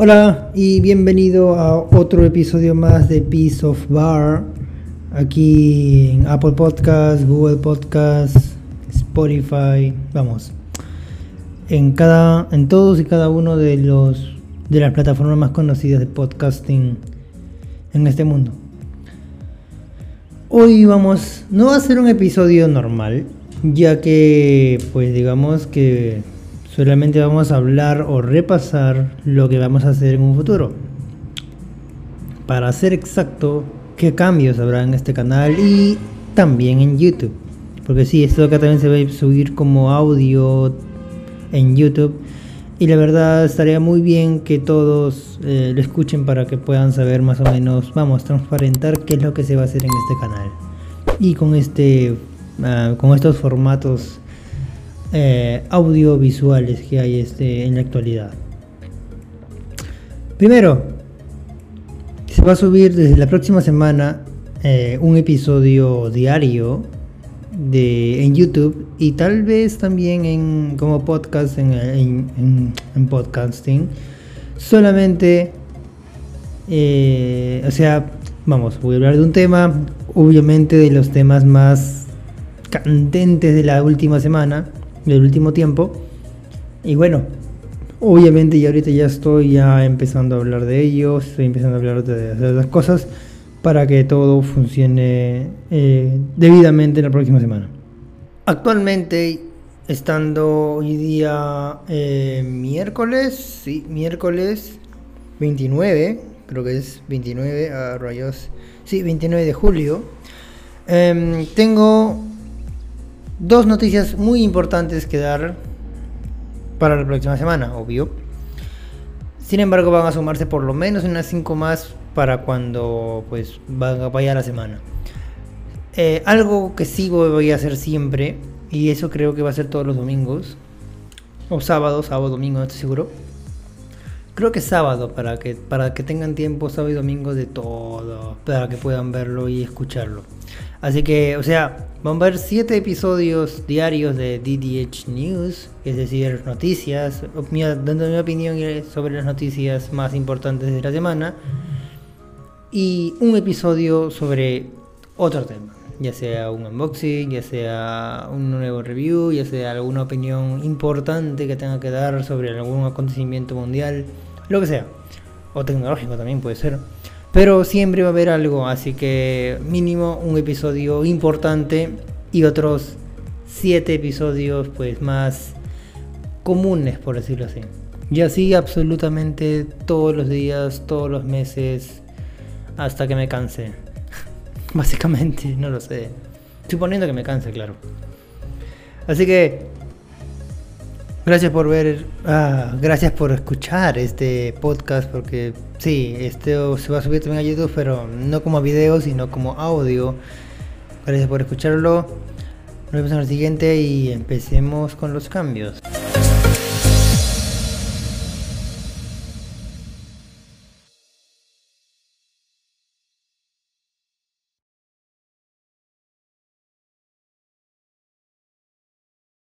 Hola y bienvenido a otro episodio más de Piece of Bar aquí en Apple Podcasts, Google Podcasts, Spotify, vamos, en cada, en todos y cada uno de los de las plataformas más conocidas de podcasting en este mundo. Hoy vamos, no va a ser un episodio normal, ya que pues digamos que Solamente vamos a hablar o repasar lo que vamos a hacer en un futuro. Para ser exacto, qué cambios habrá en este canal y también en YouTube. Porque sí, esto acá también se va a subir como audio en YouTube. Y la verdad estaría muy bien que todos eh, lo escuchen para que puedan saber más o menos, vamos, transparentar qué es lo que se va a hacer en este canal. Y con este, ah, con estos formatos eh, audiovisuales que hay este, en la actualidad. Primero, se va a subir desde la próxima semana eh, un episodio diario de, en YouTube y tal vez también en, como podcast en, en, podcasting. Solamente, eh, o sea, vamos, voy a hablar de un tema, obviamente de los temas más candentes de la última semana del último tiempo. Y bueno, obviamente ya ahorita ya estoy ya empezando a hablar de ellos, estoy empezando a hablar de, de las cosas para que todo funcione eh, debidamente en la próxima semana. Actualmente, estando hoy día eh, miércoles, sí, miércoles 29, creo que es 29 a rayos, sí, 29 de julio, em, tengo dos noticias muy importantes que dar para la próxima semana, obvio. Sin embargo, van a sumarse por lo menos unas 5 más para cuando pues vaya la semana. Eh, algo que sí voy a hacer siempre, y eso creo que va a ser todos los domingos, o sábado, sábado, domingo, no estoy seguro. Creo que sábado, para que, para que tengan tiempo sábado y domingo de todo, para que puedan verlo y escucharlo. Así que, o sea, van a ver 7 episodios diarios de DDH News, es decir, noticias, dando mi opinión sobre las noticias más importantes de la semana, y un episodio sobre otro tema, ya sea un unboxing, ya sea un nuevo review, ya sea alguna opinión importante que tenga que dar sobre algún acontecimiento mundial, lo que sea, o tecnológico también puede ser. Pero siempre va a haber algo, así que mínimo un episodio importante y otros siete episodios pues más comunes, por decirlo así. Y así absolutamente todos los días, todos los meses, hasta que me canse. Básicamente, no lo sé. Suponiendo que me canse, claro. Así que Gracias por ver, ah, gracias por escuchar este podcast, porque sí, este se va a subir también a YouTube, pero no como video, sino como audio. Gracias por escucharlo. Nos vemos en el siguiente y empecemos con los cambios.